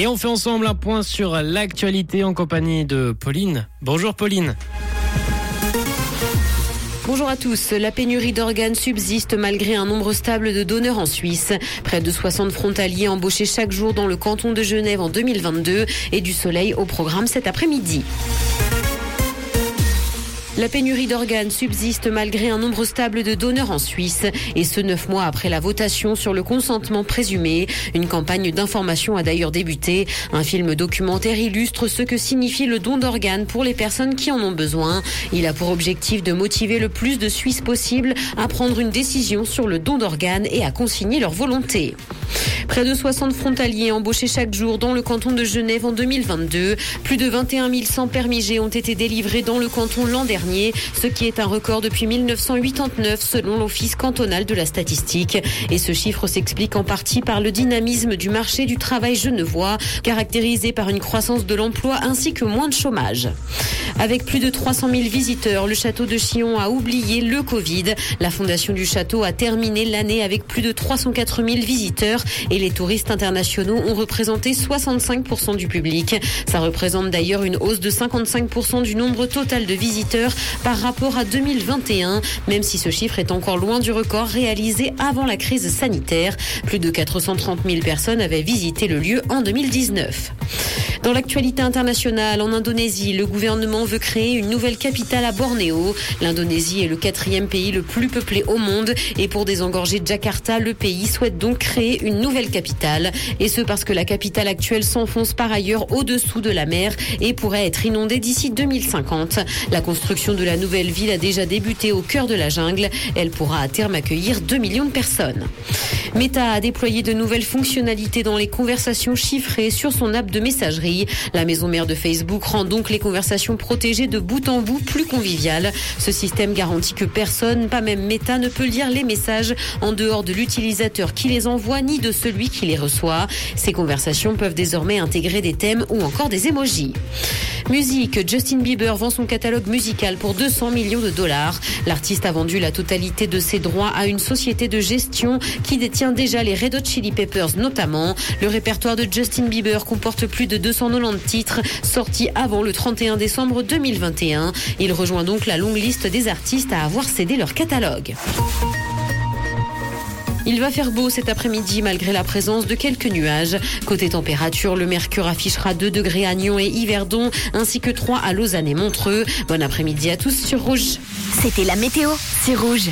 Et on fait ensemble un point sur l'actualité en compagnie de Pauline. Bonjour Pauline. Bonjour à tous. La pénurie d'organes subsiste malgré un nombre stable de donneurs en Suisse. Près de 60 frontaliers embauchés chaque jour dans le canton de Genève en 2022 et du soleil au programme cet après-midi. La pénurie d'organes subsiste malgré un nombre stable de donneurs en Suisse, et ce neuf mois après la votation sur le consentement présumé. Une campagne d'information a d'ailleurs débuté. Un film documentaire illustre ce que signifie le don d'organes pour les personnes qui en ont besoin. Il a pour objectif de motiver le plus de Suisses possible à prendre une décision sur le don d'organes et à consigner leur volonté. Près de 60 frontaliers embauchés chaque jour dans le canton de Genève en 2022. Plus de 21 100 permis G ont été délivrés dans le canton l'an dernier, ce qui est un record depuis 1989 selon l'Office cantonal de la statistique. Et ce chiffre s'explique en partie par le dynamisme du marché du travail genevois, caractérisé par une croissance de l'emploi ainsi que moins de chômage. Avec plus de 300 000 visiteurs, le château de Chillon a oublié le Covid. La fondation du château a terminé l'année avec plus de 304 000 visiteurs et les touristes internationaux ont représenté 65% du public. Ça représente d'ailleurs une hausse de 55% du nombre total de visiteurs par rapport à 2021, même si ce chiffre est encore loin du record réalisé avant la crise sanitaire. Plus de 430 000 personnes avaient visité le lieu en 2019. Dans l'actualité internationale, en Indonésie, le gouvernement veut créer une nouvelle capitale à Bornéo. L'Indonésie est le quatrième pays le plus peuplé au monde et pour désengorger Jakarta, le pays souhaite donc créer une nouvelle capitale. Et ce parce que la capitale actuelle s'enfonce par ailleurs au-dessous de la mer et pourrait être inondée d'ici 2050. La construction de la nouvelle ville a déjà débuté au cœur de la jungle. Elle pourra à terme accueillir 2 millions de personnes. Meta a déployé de nouvelles fonctionnalités dans les conversations chiffrées sur son app de messagerie. La maison mère de Facebook rend donc les conversations protégées de bout en bout plus conviviales. Ce système garantit que personne, pas même Meta, ne peut lire les messages en dehors de l'utilisateur qui les envoie ni de celui qui les reçoit. Ces conversations peuvent désormais intégrer des thèmes ou encore des emojis. Musique, Justin Bieber vend son catalogue musical pour 200 millions de dollars. L'artiste a vendu la totalité de ses droits à une société de gestion qui détient déjà les Red Hot Chili Peppers notamment. Le répertoire de Justin Bieber comporte plus de 290 titres sortis avant le 31 décembre 2021. Il rejoint donc la longue liste des artistes à avoir cédé leur catalogue. Il va faire beau cet après-midi malgré la présence de quelques nuages. Côté température, le mercure affichera 2 degrés à Nyon et Yverdon, ainsi que 3 à Lausanne et Montreux. Bon après-midi à tous sur Rouge. C'était la météo, c'est Rouge.